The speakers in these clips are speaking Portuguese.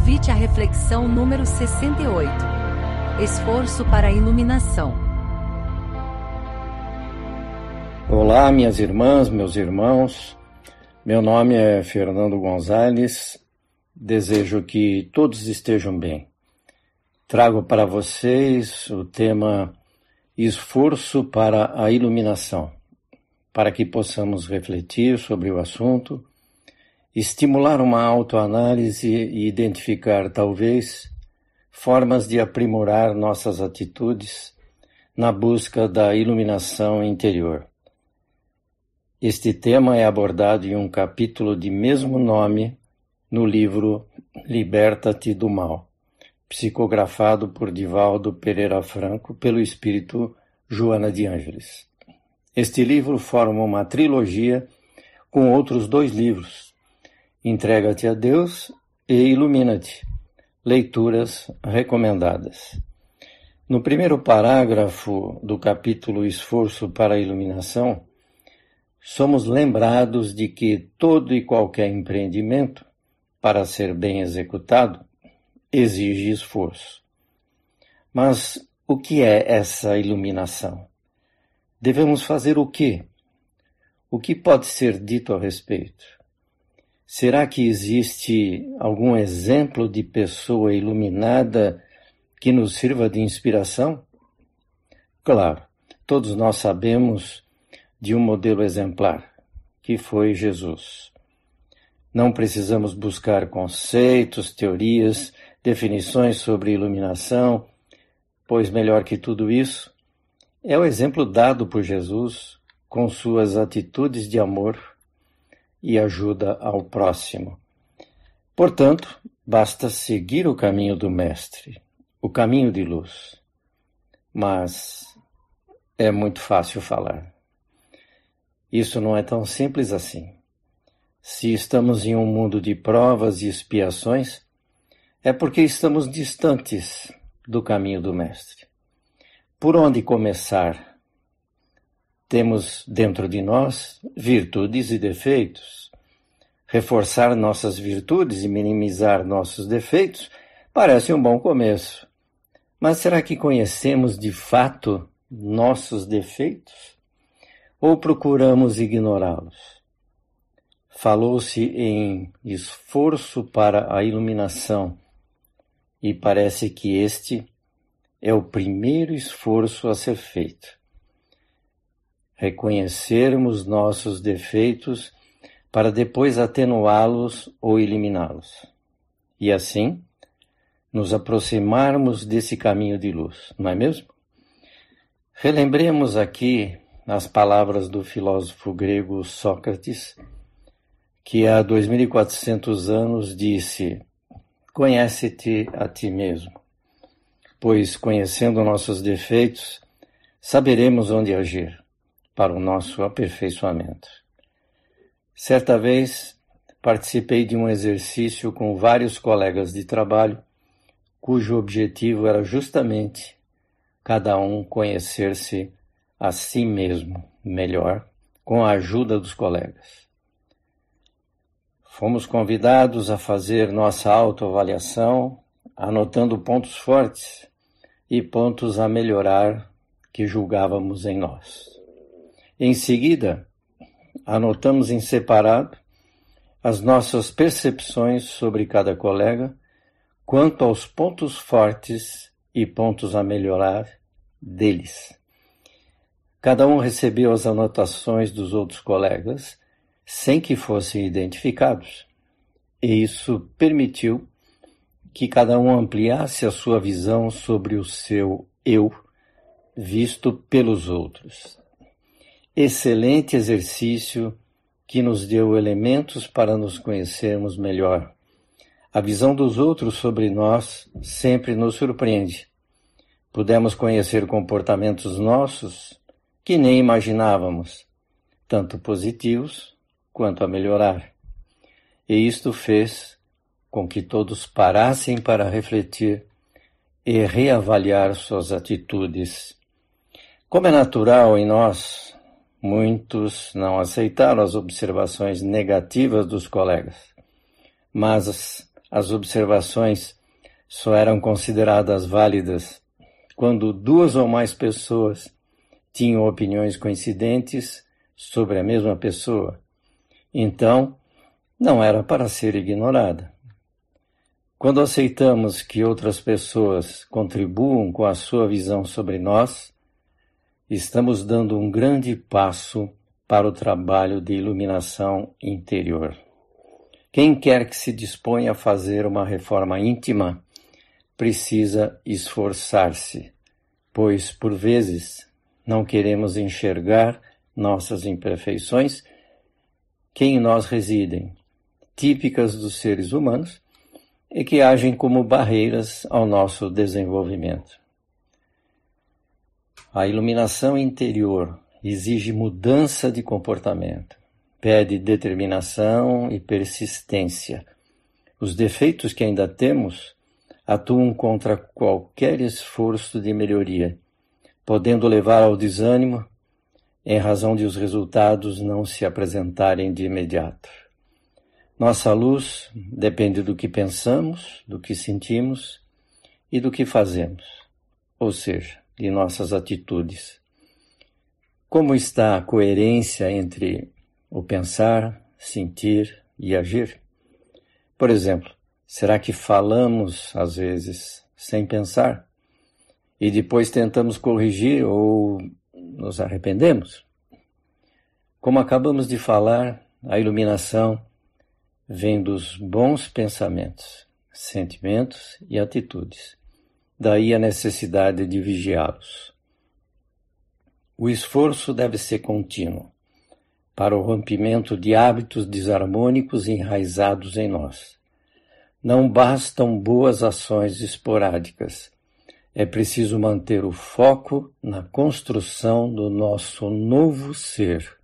Convite à reflexão número 68. Esforço para a iluminação. Olá, minhas irmãs, meus irmãos. Meu nome é Fernando Gonzalez. Desejo que todos estejam bem. Trago para vocês o tema Esforço para a iluminação, para que possamos refletir sobre o assunto estimular uma autoanálise e identificar, talvez, formas de aprimorar nossas atitudes na busca da iluminação interior. Este tema é abordado em um capítulo de mesmo nome no livro Liberta-te do Mal, psicografado por Divaldo Pereira Franco pelo espírito Joana de Ângeles. Este livro forma uma trilogia com outros dois livros, Entrega-te a Deus e ilumina-te. Leituras recomendadas. No primeiro parágrafo do capítulo Esforço para a Iluminação, somos lembrados de que todo e qualquer empreendimento, para ser bem executado, exige esforço. Mas o que é essa iluminação? Devemos fazer o quê? O que pode ser dito a respeito? Será que existe algum exemplo de pessoa iluminada que nos sirva de inspiração? Claro, todos nós sabemos de um modelo exemplar, que foi Jesus. Não precisamos buscar conceitos, teorias, definições sobre iluminação, pois melhor que tudo isso é o exemplo dado por Jesus com suas atitudes de amor e ajuda ao próximo. Portanto, basta seguir o caminho do Mestre, o caminho de luz. Mas é muito fácil falar. Isso não é tão simples assim. Se estamos em um mundo de provas e expiações, é porque estamos distantes do caminho do Mestre. Por onde começar temos dentro de nós virtudes e defeitos. Reforçar nossas virtudes e minimizar nossos defeitos parece um bom começo. Mas será que conhecemos de fato nossos defeitos? Ou procuramos ignorá-los? Falou-se em esforço para a iluminação, e parece que este é o primeiro esforço a ser feito reconhecermos nossos defeitos para depois atenuá-los ou eliminá-los. E assim, nos aproximarmos desse caminho de luz, não é mesmo? Relembremos aqui as palavras do filósofo grego Sócrates, que há 2400 anos disse: Conhece-te a ti mesmo, pois conhecendo nossos defeitos, saberemos onde agir para o nosso aperfeiçoamento. Certa vez participei de um exercício com vários colegas de trabalho, cujo objetivo era justamente cada um conhecer-se a si mesmo melhor com a ajuda dos colegas. Fomos convidados a fazer nossa autoavaliação, anotando pontos fortes e pontos a melhorar que julgávamos em nós. Em seguida, anotamos em separado as nossas percepções sobre cada colega quanto aos pontos fortes e pontos a melhorar deles. Cada um recebeu as anotações dos outros colegas sem que fossem identificados, e isso permitiu que cada um ampliasse a sua visão sobre o seu eu visto pelos outros excelente exercício que nos deu elementos para nos conhecermos melhor. A visão dos outros sobre nós sempre nos surpreende. Pudemos conhecer comportamentos nossos que nem imaginávamos, tanto positivos quanto a melhorar. E isto fez com que todos parassem para refletir e reavaliar suas atitudes. Como é natural em nós Muitos não aceitaram as observações negativas dos colegas, mas as observações só eram consideradas válidas quando duas ou mais pessoas tinham opiniões coincidentes sobre a mesma pessoa. Então, não era para ser ignorada. Quando aceitamos que outras pessoas contribuam com a sua visão sobre nós, estamos dando um grande passo para o trabalho de iluminação interior. Quem quer que se disponha a fazer uma reforma íntima precisa esforçar-se, pois, por vezes, não queremos enxergar nossas imperfeições que em nós residem, típicas dos seres humanos e que agem como barreiras ao nosso desenvolvimento. A iluminação interior exige mudança de comportamento, pede determinação e persistência. Os defeitos que ainda temos atuam contra qualquer esforço de melhoria, podendo levar ao desânimo em razão de os resultados não se apresentarem de imediato. Nossa luz depende do que pensamos, do que sentimos e do que fazemos, ou seja, de nossas atitudes. Como está a coerência entre o pensar, sentir e agir? Por exemplo, será que falamos às vezes sem pensar e depois tentamos corrigir ou nos arrependemos? Como acabamos de falar, a iluminação vem dos bons pensamentos, sentimentos e atitudes. Daí a necessidade de vigiá-los. O esforço deve ser contínuo para o rompimento de hábitos desarmônicos enraizados em nós. Não bastam boas ações esporádicas. É preciso manter o foco na construção do nosso novo ser,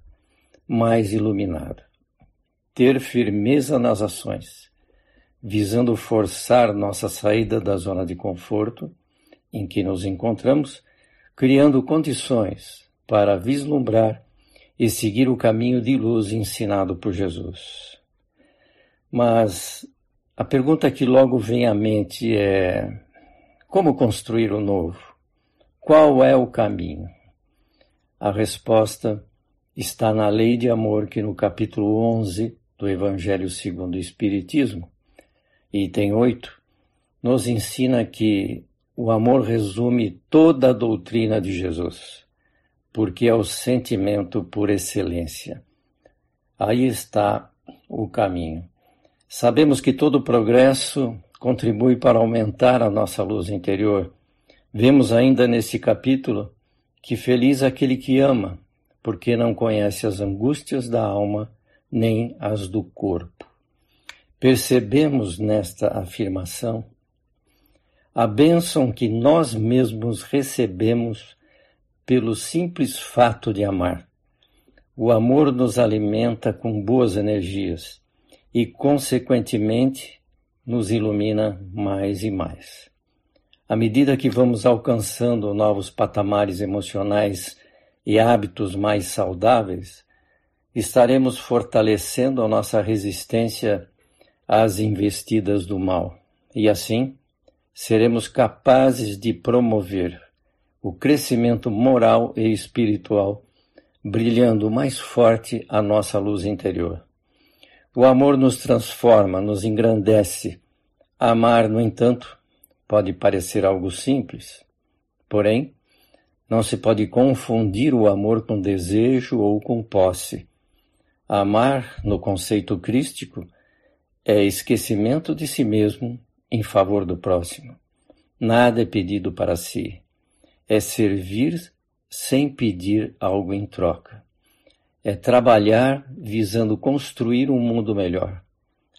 mais iluminado. Ter firmeza nas ações, visando forçar nossa saída da zona de conforto em que nos encontramos, criando condições para vislumbrar e seguir o caminho de luz ensinado por Jesus. Mas a pergunta que logo vem à mente é: como construir o novo? Qual é o caminho? A resposta está na lei de amor que no capítulo 11 do Evangelho segundo o Espiritismo, item 8, nos ensina que o amor resume toda a doutrina de Jesus porque é o sentimento por excelência. Aí está o caminho. Sabemos que todo progresso contribui para aumentar a nossa luz interior. Vemos ainda nesse capítulo que feliz aquele que ama, porque não conhece as angústias da alma nem as do corpo. Percebemos nesta afirmação a bênção que nós mesmos recebemos pelo simples fato de amar. O amor nos alimenta com boas energias e, consequentemente, nos ilumina mais e mais. À medida que vamos alcançando novos patamares emocionais e hábitos mais saudáveis, estaremos fortalecendo a nossa resistência às investidas do mal e, assim, seremos capazes de promover o crescimento moral e espiritual, brilhando mais forte a nossa luz interior. O amor nos transforma, nos engrandece. Amar, no entanto, pode parecer algo simples. Porém, não se pode confundir o amor com desejo ou com posse. Amar, no conceito crístico, é esquecimento de si mesmo em favor do próximo. Nada é pedido para si é servir sem pedir algo em troca. É trabalhar visando construir um mundo melhor,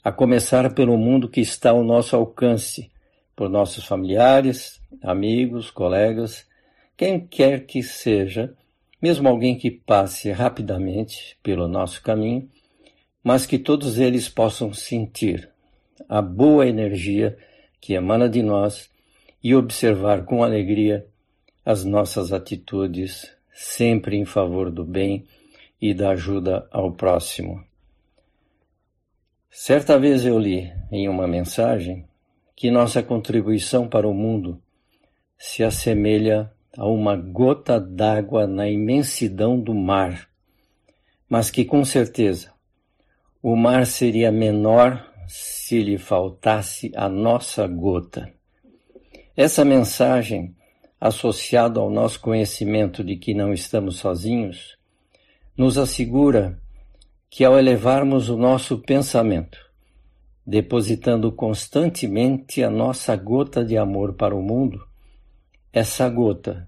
a começar pelo mundo que está ao nosso alcance, por nossos familiares, amigos, colegas, quem quer que seja, mesmo alguém que passe rapidamente pelo nosso caminho, mas que todos eles possam sentir a boa energia que emana de nós e observar com alegria as nossas atitudes sempre em favor do bem e da ajuda ao próximo. Certa vez eu li em uma mensagem que nossa contribuição para o mundo se assemelha a uma gota d'água na imensidão do mar, mas que com certeza o mar seria menor se lhe faltasse a nossa gota. Essa mensagem, associada ao nosso conhecimento de que não estamos sozinhos, nos assegura que ao elevarmos o nosso pensamento, depositando constantemente a nossa gota de amor para o mundo, essa gota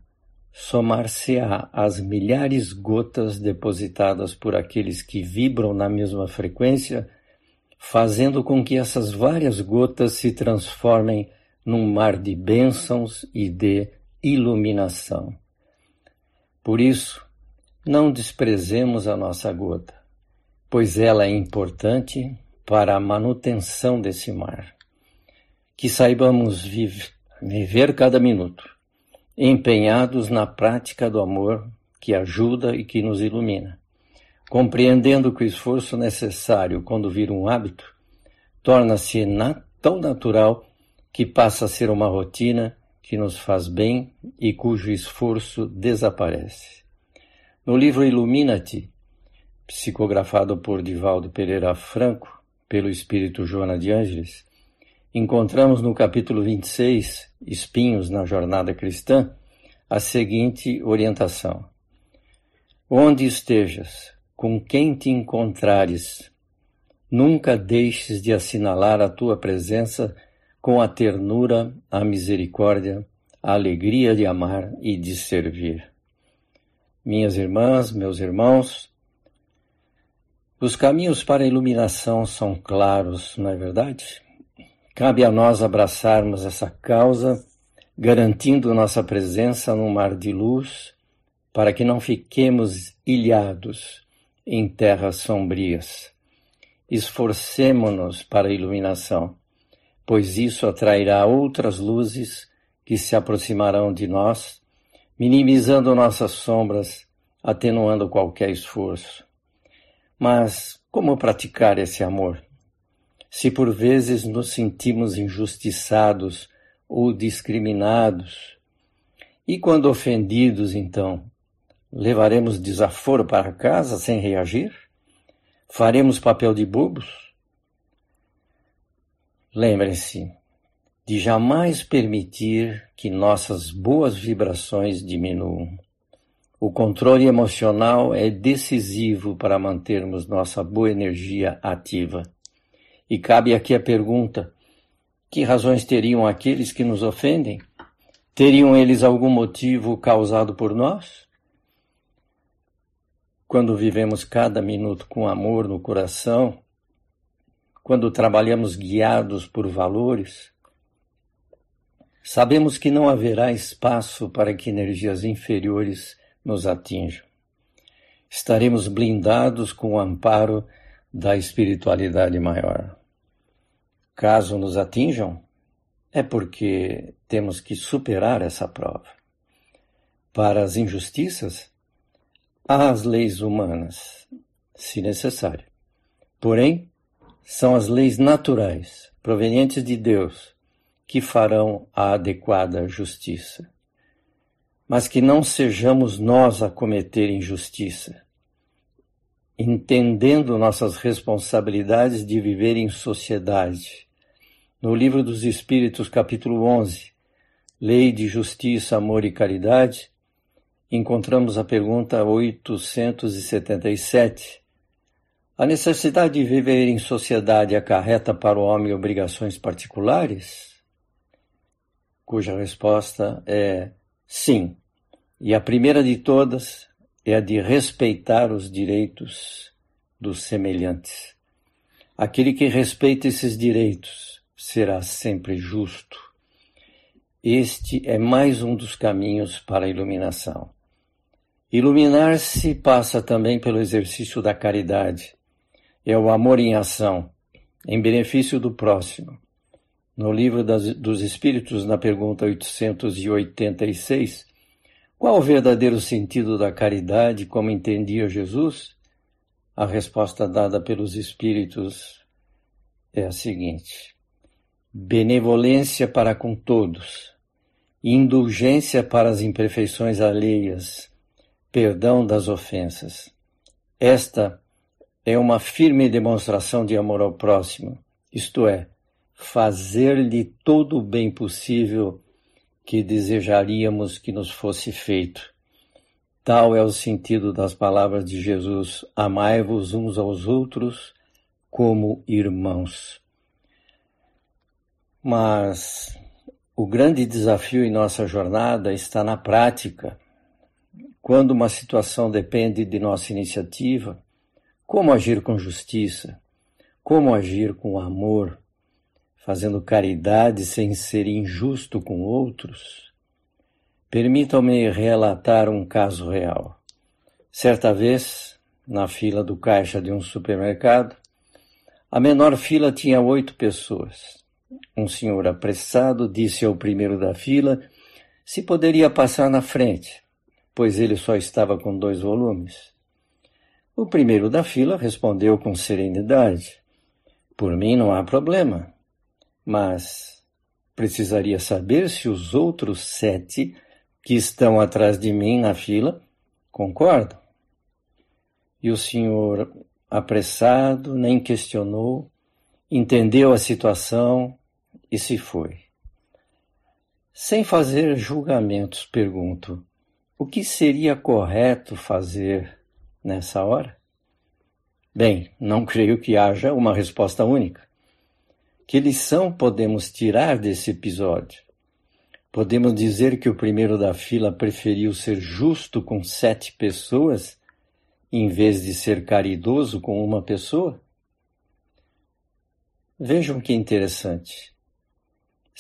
somar-se-á às milhares gotas depositadas por aqueles que vibram na mesma frequência, fazendo com que essas várias gotas se transformem num mar de bênçãos e de iluminação. Por isso, não desprezemos a nossa gota pois ela é importante para a manutenção desse mar. Que saibamos viver cada minuto, empenhados na prática do amor que ajuda e que nos ilumina, compreendendo que o esforço necessário quando vira um hábito torna-se na, tão natural que passa a ser uma rotina que nos faz bem e cujo esforço desaparece. No livro Ilumina-te, psicografado por Divaldo Pereira Franco, pelo espírito Joana de Ângeles, encontramos no capítulo 26, Espinhos na Jornada Cristã, a seguinte orientação: Onde estejas, com quem te encontrares, nunca deixes de assinalar a tua presença com a ternura, a misericórdia, a alegria de amar e de servir. Minhas irmãs, meus irmãos, os caminhos para a iluminação são claros, não é verdade? Cabe a nós abraçarmos essa causa, garantindo nossa presença no mar de luz, para que não fiquemos ilhados em terras sombrias. Esforcemo-nos para a iluminação, pois isso atrairá outras luzes que se aproximarão de nós, minimizando nossas sombras, atenuando qualquer esforço. Mas como praticar esse amor? Se por vezes nos sentimos injustiçados ou discriminados, e quando ofendidos, então, levaremos desaforo para casa sem reagir? Faremos papel de bobos? Lembrem-se de jamais permitir que nossas boas vibrações diminuam. O controle emocional é decisivo para mantermos nossa boa energia ativa. E cabe aqui a pergunta: que razões teriam aqueles que nos ofendem? Teriam eles algum motivo causado por nós? Quando vivemos cada minuto com amor no coração, quando trabalhamos guiados por valores, sabemos que não haverá espaço para que energias inferiores nos atinjam. Estaremos blindados com o amparo da espiritualidade maior. Caso nos atinjam, é porque temos que superar essa prova. Para as injustiças, há as leis humanas, se necessário. Porém, são as leis naturais, provenientes de Deus, que farão a adequada justiça mas que não sejamos nós a cometer injustiça, entendendo nossas responsabilidades de viver em sociedade. No Livro dos Espíritos, capítulo 11, Lei de Justiça, Amor e Caridade, encontramos a pergunta 877. A necessidade de viver em sociedade acarreta para o homem obrigações particulares? Cuja resposta é sim. E a primeira de todas é a de respeitar os direitos dos semelhantes. Aquele que respeita esses direitos será sempre justo. Este é mais um dos caminhos para a iluminação. Iluminar-se passa também pelo exercício da caridade. É o amor em ação, em benefício do próximo. No livro das, dos Espíritos, na pergunta 886, qual o verdadeiro sentido da caridade, como entendia Jesus? A resposta dada pelos Espíritos é a seguinte: benevolência para com todos, indulgência para as imperfeições alheias, perdão das ofensas. Esta é uma firme demonstração de amor ao próximo, isto é, fazer-lhe todo o bem possível que desejaríamos que nos fosse feito. Tal é o sentido das palavras de Jesus: Amai-vos uns aos outros como irmãos. Mas o grande desafio em nossa jornada está na prática. Quando uma situação depende de nossa iniciativa, como agir com justiça? Como agir com amor? Fazendo caridade sem ser injusto com outros? Permitam-me relatar um caso real. Certa vez, na fila do caixa de um supermercado, a menor fila tinha oito pessoas. Um senhor apressado disse ao primeiro da fila se poderia passar na frente, pois ele só estava com dois volumes. O primeiro da fila respondeu com serenidade: Por mim não há problema, mas precisaria saber se os outros sete que estão atrás de mim na fila concordam. E o senhor apressado, nem questionou, entendeu a situação e se foi. Sem fazer julgamentos, pergunto: o que seria correto fazer nessa hora? Bem, não creio que haja uma resposta única. Que lição podemos tirar desse episódio? Podemos dizer que o primeiro da fila preferiu ser justo com sete pessoas em vez de ser caridoso com uma pessoa? Vejam que interessante.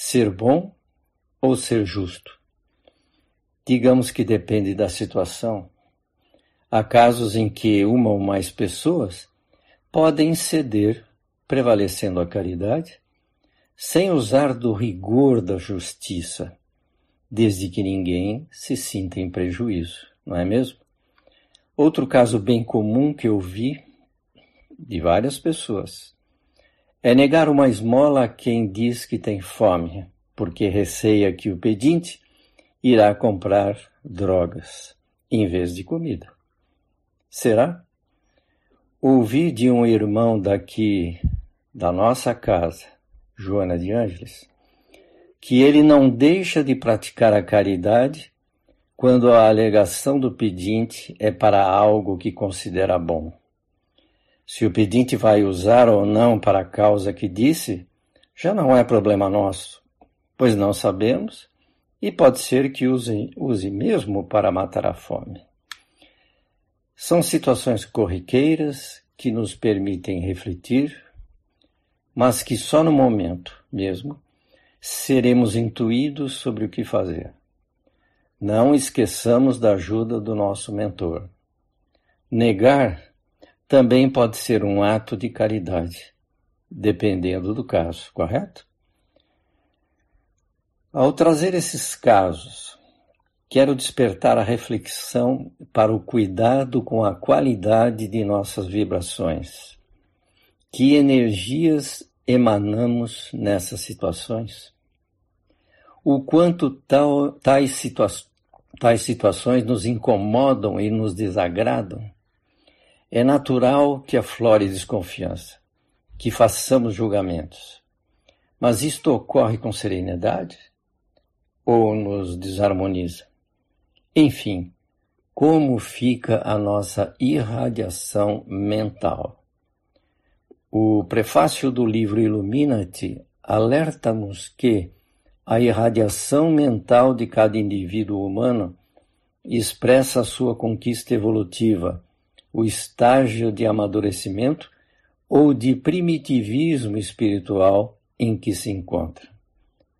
Ser bom ou ser justo? Digamos que depende da situação. Há casos em que uma ou mais pessoas podem ceder, prevalecendo a caridade, sem usar do rigor da justiça, desde que ninguém se sinta em prejuízo, não é mesmo? Outro caso bem comum que eu vi de várias pessoas é negar uma esmola a quem diz que tem fome, porque receia que o pedinte irá comprar drogas em vez de comida. Será? Ouvi de um irmão daqui da nossa casa, Joana de Ângeles, que ele não deixa de praticar a caridade quando a alegação do pedinte é para algo que considera bom. Se o pedinte vai usar ou não para a causa que disse, já não é problema nosso, pois não sabemos e pode ser que use, use mesmo para matar a fome. São situações corriqueiras que nos permitem refletir, mas que só no momento mesmo seremos intuídos sobre o que fazer. Não esqueçamos da ajuda do nosso mentor. Negar também pode ser um ato de caridade, dependendo do caso, correto? Ao trazer esses casos, quero despertar a reflexão para o cuidado com a qualidade de nossas vibrações. Que energias emanamos nessas situações? O quanto tal, tais situações tais situações nos incomodam e nos desagradam, é natural que aflore desconfiança, que façamos julgamentos. Mas isto ocorre com serenidade ou nos desarmoniza? Enfim, como fica a nossa irradiação mental? O prefácio do livro Ilumina-te alerta-nos que a irradiação mental de cada indivíduo humano expressa a sua conquista evolutiva, o estágio de amadurecimento ou de primitivismo espiritual em que se encontra.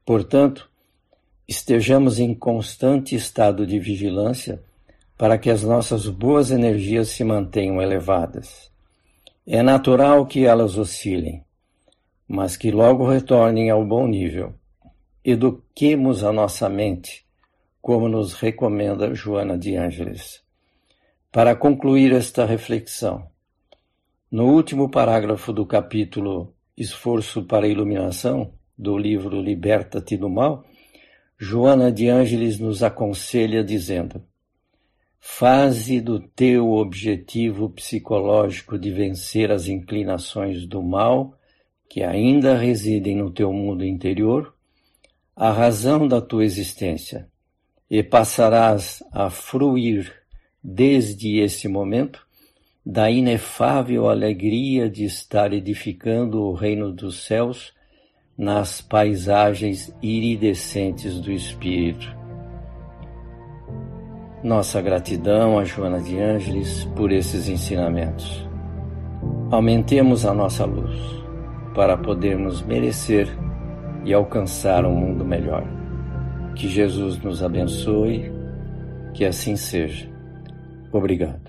Portanto, estejamos em constante estado de vigilância para que as nossas boas energias se mantenham elevadas. É natural que elas oscilem, mas que logo retornem ao bom nível Eduquemos a nossa mente, como nos recomenda Joana de Ângeles. Para concluir esta reflexão, no último parágrafo do capítulo Esforço para a Iluminação, do livro Liberta-te do Mal, Joana de Ângeles nos aconselha dizendo: Faze do teu objetivo psicológico de vencer as inclinações do mal que ainda residem no teu mundo interior a razão da tua existência e passarás a fruir desde esse momento da inefável alegria de estar edificando o reino dos céus nas paisagens iridescentes do Espírito. Nossa gratidão a Joana de Ângeles por esses ensinamentos. Aumentemos a nossa luz para podermos merecer e alcançar um mundo melhor. Que Jesus nos abençoe, que assim seja. Obrigado.